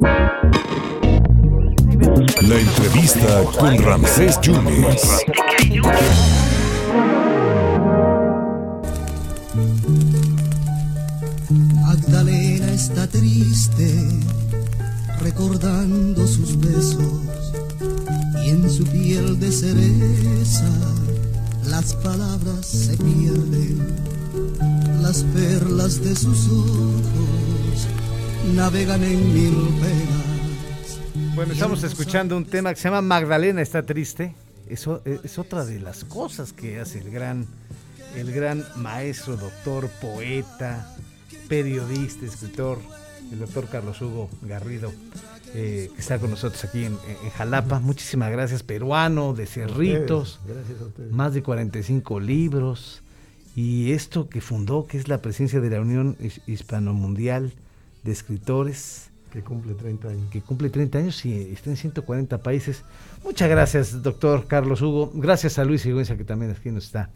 La entrevista con Ramsés Yunes. Magdalena está triste, recordando sus besos, y en su piel de cereza las palabras se pierden, las perlas de sus ojos navegan en mil penas. Bueno, estamos escuchando un tema que se llama Magdalena está triste. Eso es otra de las cosas que hace el gran, el gran maestro, doctor, poeta, periodista, escritor, el doctor Carlos Hugo Garrido, eh, que está con nosotros aquí en, en, Jalapa. Muchísimas gracias, peruano, de Cerritos, Gracias a ustedes. más de 45 libros. Y esto que fundó, que es la presencia de la Unión His- Hispano-Mundial de Escritores, Que cumple 30 años. que cumple 30 años y está en 140 países. Muchas gracias, doctor Carlos Hugo. Gracias a Luis Sigüenza, que también aquí nos está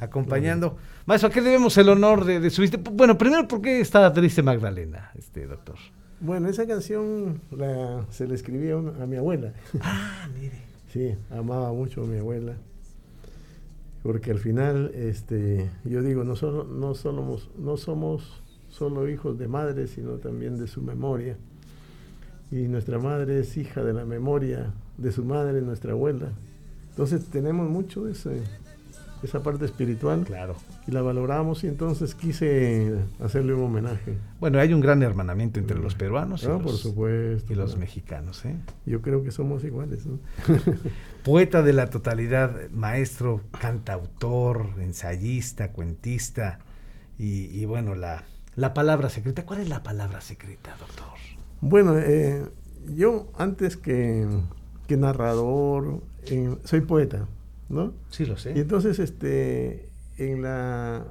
acompañando. Maestro, ¿a qué debemos el honor de, de su visita? Bueno, primero, ¿por qué estaba triste Magdalena, este doctor? Bueno, esa canción la, se la escribí a, una- a mi abuela. Ah, mire. Sí, amaba mucho a mi abuela. Porque al final, este, yo digo, no, solo, no, somos, no somos solo hijos de madre, sino también de su memoria. Y nuestra madre es hija de la memoria de su madre, nuestra abuela. Entonces tenemos mucho ese- esa parte espiritual Claro. y la valoramos y entonces quise hacerle un homenaje. Bueno, hay un gran hermanamiento entre los peruanos y, Ah, los, por supuesto. y los claro. mexicanos. ¿eh? Yo creo que somos iguales. ¿no? Poeta de la totalidad, maestro, cantautor, ensayista, cuentista y, y bueno, la, la palabra secreta. ¿Cuál es la palabra secreta, doctor? Bueno, eh, yo antes que, que narrador, eh, soy poeta, ¿no? Sí, lo Y sé. entonces, este, en la,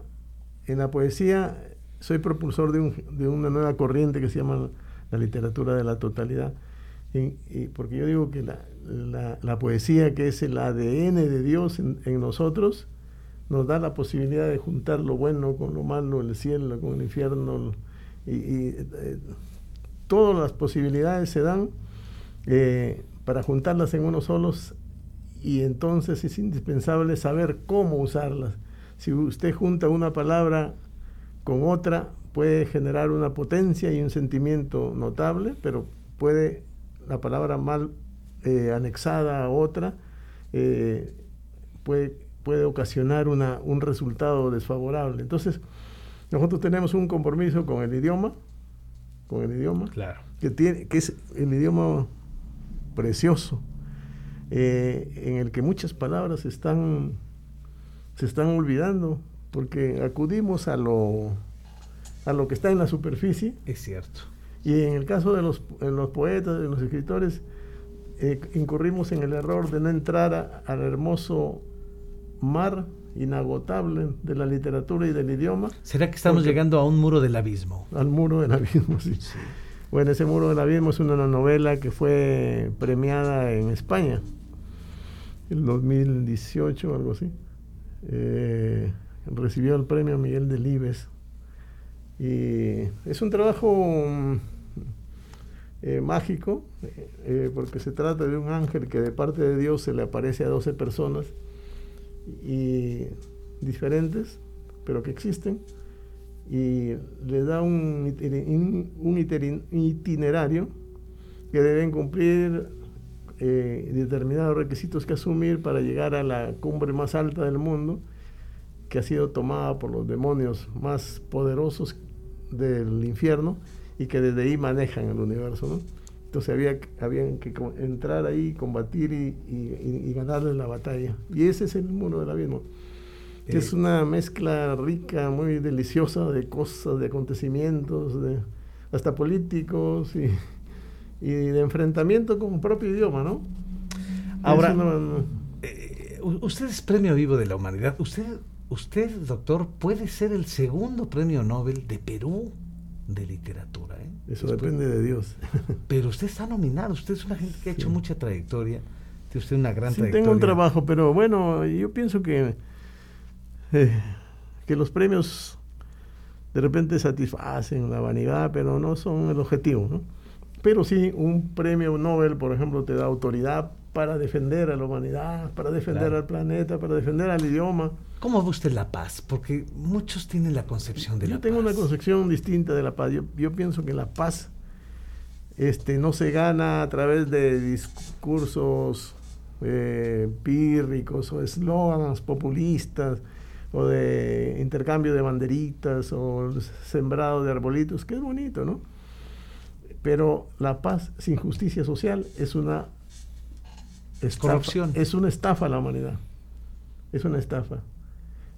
en la poesía, soy propulsor de, un- de una nueva corriente que se llama la literatura de la totalidad. Y, y porque yo digo que la, la- la poesía, que es el ADN de Dios en, en nosotros, nos da la posibilidad de juntar lo bueno con lo malo, el cielo con el infierno, y, eh, todas las posibilidades se dan eh, para juntarlas en uno solos y entonces es indispensable saber cómo usarlas. Si usted junta una palabra con otra, puede generar una potencia y un sentimiento notable, pero puede la palabra mal eh, anexada a otra, puede, puede ocasionar una, un resultado desfavorable. Entonces, nosotros tenemos un compromiso con el idioma, con el idioma, Claro. que, tiene, que es el idioma precioso, eh, en el que muchas palabras están, se están olvidando, porque acudimos a lo, a lo que está en la superficie, Es cierto. y en el caso de los, de los poetas, de los escritores, eh, incurrimos en el error de no entrar a- al hermoso mar inagotable de la literatura y del idioma, ¿Será que estamos llegando a un muro del abismo? al muro del abismo. sí. Bueno, ese muro del abismo es una novela que fue premiada en España, en 2018 o algo así. Eh, recibió el premio Miguel Delibes. Y es un trabajo mm, eh, mágico, eh, porque se trata de un ángel que de parte de Dios se le aparece a 12 personas y diferentes, pero que existen y le da un, un- itinerario que deben cumplir eh, determinados requisitos que asumir para llegar a la cumbre más alta del mundo, que ha sido tomada por los demonios más poderosos del infierno y que desde ahí manejan el universo. Entonces había, habían que entrar ahí, combatir y, y- y- y ganarle la batalla. Y ese es el muro del abismo que es Eh, una mezcla rica, muy deliciosa de cosas, de acontecimientos, de hasta políticos y, y de enfrentamiento con el propio idioma, ¿no? Ahora, Eso no- no- eh, usted es premio vivo de la humanidad. Usted, usted, doctor, puede ser el segundo premio Nobel de Perú de literatura. ¿eh? eso Después- depende de Dios. Pero usted está nominado. Usted es una gente que ha hecho Sí. mucha trayectoria. Tiene usted una gran Sí, trayectoria. tengo un trabajo, pero bueno, yo pienso que, eh, que los premios de repente satisfacen la vanidad, pero no son el objetivo, ¿no? Pero sí, un premio Nobel, por ejemplo, te da autoridad para defender a la humanidad, para defender Claro. al planeta, para defender al idioma. ¿Cómo ve usted la paz? Porque muchos tienen la concepción de Yo la tengo paz. una concepción distinta de la paz. Yo, yo pienso que la paz este, no se gana a través de discursos eh, pírricos o eslogans populistas o de intercambio de banderitas o sembrado de arbolitos, que es bonito, ¿no? Pero la paz sin justicia social es una estafa, Corrupción. es una estafa a la humanidad. Es una estafa.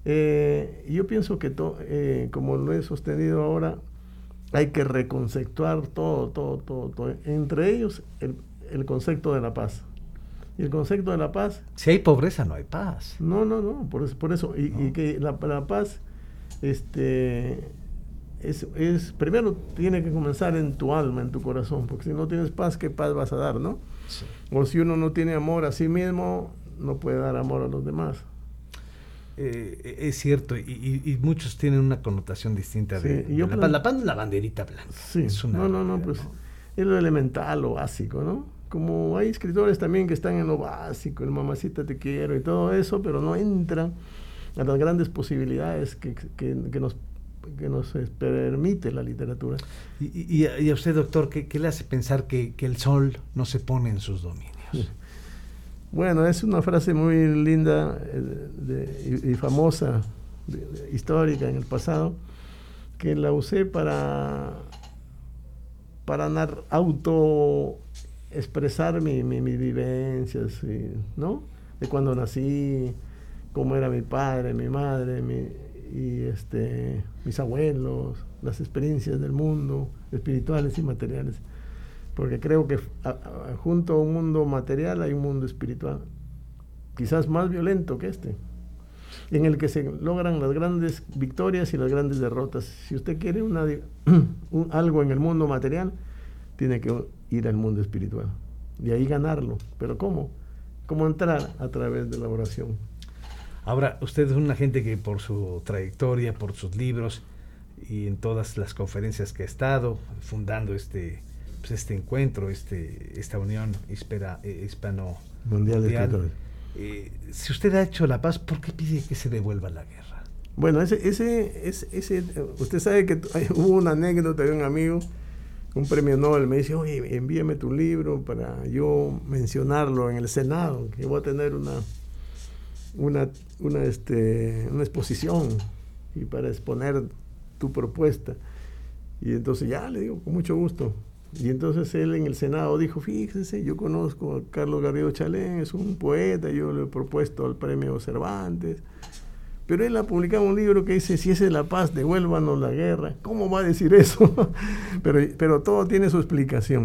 Eh, yo pienso que, to- eh, como lo he sostenido ahora, hay que reconceptuar todo, todo, todo, todo. Entre ellos, el, el concepto de la paz. Y el concepto de la paz, Si hay pobreza, no hay paz. no, no, no, por eso, por eso y, que la, la paz, este, es, es, primero tiene que comenzar en tu alma, en tu corazón, porque si no tienes paz, ¿qué paz vas a dar, no? O si uno no tiene amor a sí mismo, no puede dar amor a los demás. Eh, es cierto, y, y- y muchos tienen una connotación distinta de, Sí, la paz. La paz es la banderita blanca. Sí, es una no, no, no, pues es lo elemental, lo básico, ¿no? Como hay escritores también que están en lo básico, el mamacita te quiero y todo eso, pero no entran a las grandes posibilidades que, que- que nos, que nos eh, permite la literatura. Y, y- y a, y a usted, doctor, ¿qué, qué le hace pensar que, que el sol no se pone en sus dominios? Bueno, es una frase muy linda eh, y, famosa, histórica en el pasado, que la usé para, para auto expresar mi, mi- mis vivencias, ¿no? De cuando nací, cómo era mi padre, mi madre, mi- y este, mis abuelos, las experiencias del mundo, espirituales y materiales porque creo que junto a un mundo material hay un mundo espiritual, quizás más violento que este, en el que se logran las grandes victorias y las grandes derrotas. Si usted quiere algo en el mundo material, tiene que ir al mundo espiritual y ahí ganarlo. ¿Pero cómo? ¿Cómo entrar? A través de la oración. Ahora, usted es una gente que por su trayectoria, por sus libros y en todas las conferencias que ha estado, fundando este, pues, este encuentro, este, esta unión hispera, eh, hispano Mundial de Escritores. eh, si usted ha hecho la paz, ¿por qué pide que se devuelva la guerra? Bueno, ese, ese, ese, ese- usted sabe que hubo una anécdota de un amigo, un premio Nobel, me dice, oye, envíame tu libro para yo mencionarlo en el Senado, que voy a tener una, una, una, este, una exposición y para exponer tu propuesta. Y entonces ya le digo, con mucho gusto. Y entonces él en el Senado dijo, fíjese, yo conozco a Carlos Garrido Chalén, es un poeta, yo le he propuesto al premio Cervantes. Pero él ha publicado un libro que dice, si es la paz, devuélvanos la guerra. ¿Cómo va a decir eso? pero, pero todo tiene su explicación.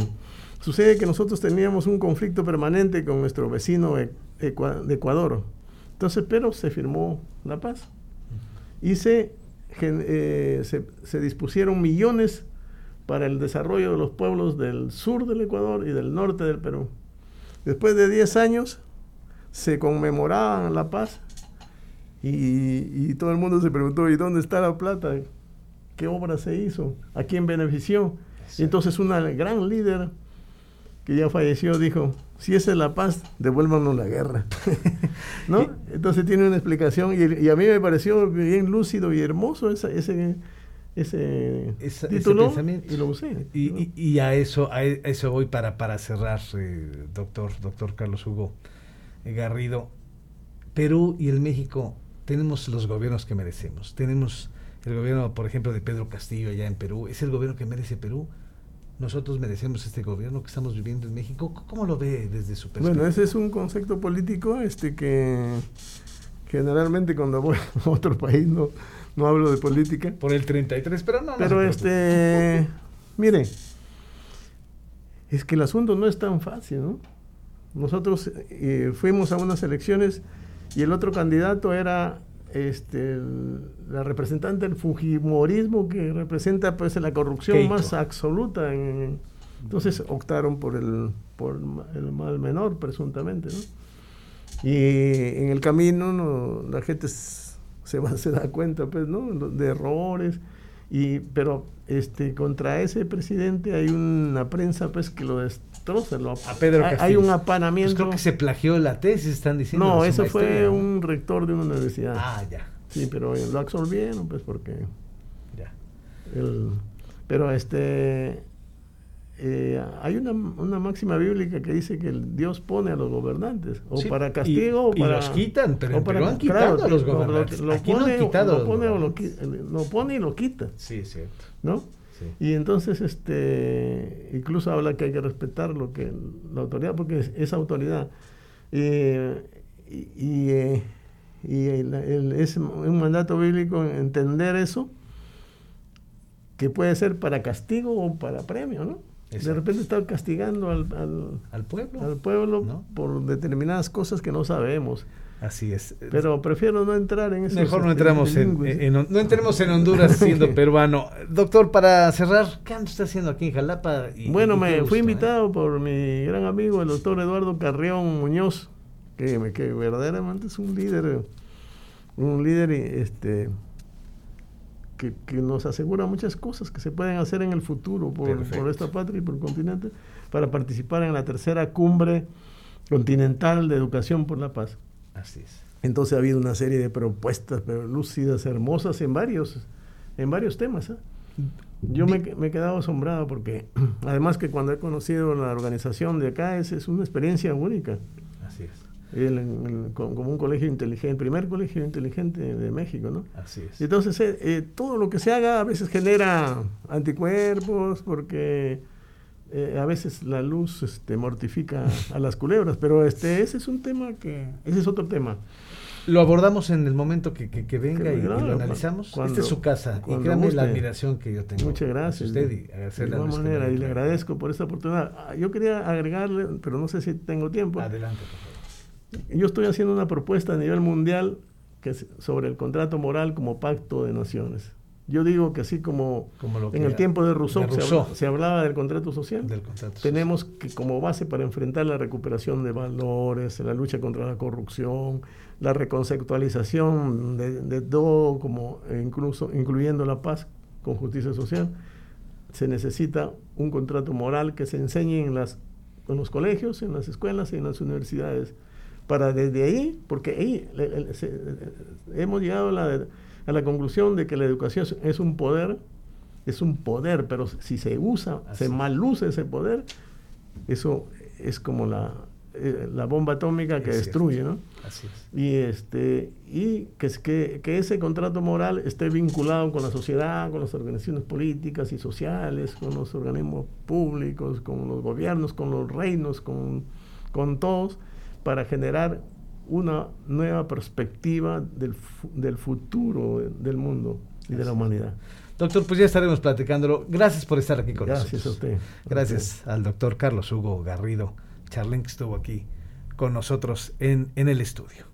Sucede que nosotros teníamos un conflicto permanente con nuestro vecino de Ecuador. Entonces, pero se firmó la paz. Y se, eh, se, se dispusieron millones para el desarrollo de los pueblos del sur del Ecuador y del norte del Perú. Después de 10 años se conmemoraban la paz y, y todo el mundo se preguntó, ¿y dónde está la plata? ¿Qué obra se hizo? ¿A quién benefició? Y entonces una gran líder que ya falleció dijo, si esa es la paz, devuélvanos la guerra. ¿No? Entonces tiene una explicación y, y a mí me pareció bien lúcido y hermoso esa- ese, ese Esa- ese título pensamiento. y lo usé. Y, ¿no? y- y a eso a e- eso voy para, para cerrar, eh, doctor, doctor Carlos Hugo eh, Garrido. Perú y el México tenemos los gobiernos que merecemos. Tenemos el gobierno, por ejemplo, de Pedro Castillo allá en Perú. ¿Es el gobierno que merece Perú? Nosotros merecemos este gobierno que estamos viviendo en México. ¿Cómo lo ve desde su perspectiva? Bueno, ese es un concepto político este que generalmente cuando voy a otro país no, no hablo de política. Por el 33, pero no. Pero este, mire, es que el asunto no es tan fácil, ¿no? Nosotros eh, fuimos a unas elecciones y el otro candidato era este, el- la representante del fujimorismo que representa pues la corrupción Keiko. más absoluta. en- entonces optaron por el, por el ma- el mal menor, presuntamente, ¿no? Y en el camino no, la gente se, va, se da cuenta, pues, ¿no? De errores Y, pero este, contra ese presidente hay una prensa pues que lo destroza. Lo, a Pedro hay, hay un Pues apanamiento. creo que se plagió la tesis, están diciendo. no, eso fue un rector de una universidad. Ah, ya, Sí, pero lo absolvieron pues porque... ya. El, pero este eh, hay una, una máxima bíblica que dice que el Dios pone a los gobernantes, o Sí, para y- castigo, y o para. los quitan, pero o en Perú han quitado a los gobernantes. Lo, Aquí no han quitado lo pone o lo, gobernantes. qui- lo pone y lo quita, Sí, cierto. ¿no? Sí. Y entonces, este, incluso habla que hay que respetar lo que la autoridad, porque es, es autoridad. Eh, y y, eh, y el- el- es un mandato bíblico entender eso, que puede ser para castigo o para premio, ¿no? De repente estar castigando al, al, Al pueblo. al pueblo ¿No? por determinadas cosas que no sabemos. Así es. Pero prefiero no entrar en eso. Mejor no entremos en, en- no entremos en Honduras siendo peruano. Doctor, para cerrar, ¿qué anda usted haciendo aquí en Jalapa? Y- Bueno, y me gusto, fui ¿eh? invitado por mi gran amigo, el doctor Eduardo Carrión Muñoz, que, que verdaderamente es un líder, un líder este, que, que nos asegura muchas cosas que se pueden hacer en el futuro por, por esta patria y por el continente, para participar en la tercera cumbre continental de educación por la paz. Así es. Entonces ha habido una serie de propuestas pero lúcidas, hermosas en varios, en varios temas. ¿eh? Yo me, me he quedado asombrado porque además que cuando he conocido la organización de acá es, es una experiencia única. Así es. El- el- co- como un colegio inteligente, el primer colegio inteligente de México, ¿no? Así es. Y Entonces, eh, eh, todo lo que se haga a veces genera anticuerpos porque eh, a veces la luz este, mortifica a las culebras, pero este, ese es un tema que, ese es otro tema. Lo abordamos en el momento que, que, que venga Que- y, lo analizamos. cuando- Esta es su casa y créame la admiración que yo tengo. Muchas gracias. usted y de agradecerle manera, y le agradezco por esta oportunidad. Ah, Yo quería agregarle, pero no sé si tengo tiempo. Adelante, por favor. Yo estoy haciendo una propuesta a nivel mundial que es sobre el contrato moral como pacto de naciones. Yo digo que así como, Como lo en que- el tiempo de Rousseau, de se hablaba del contrato social, Del contrato tenemos que como base para enfrentar la recuperación de valores, la lucha contra la corrupción, la reconceptualización de, de todo, como incluso incluyendo la paz con justicia social, se necesita un contrato moral que se enseñe en, las, en los colegios, en las escuelas y en las universidades. Para desde ahí, porque ahí le- le- se- hemos llegado a la, a la conclusión de que la educación es, un poder, es un poder, pero si se usa, Así se es. mal usa ese poder, eso es como la, eh, la bomba atómica que Es destruye, cierto. ¿no? Así es. y este y que, que, que ese contrato moral esté vinculado con la sociedad, con las organizaciones políticas y sociales, con los organismos públicos, con los gobiernos, con los reinos, con, con todos, para generar una nueva perspectiva del, del futuro del mundo y de la humanidad. Doctor, pues ya estaremos platicándolo. Gracias por estar aquí con Gracias nosotros. a usted. Gracias al doctor Carlos Hugo Garrido Charlén que estuvo aquí con nosotros en, en el estudio.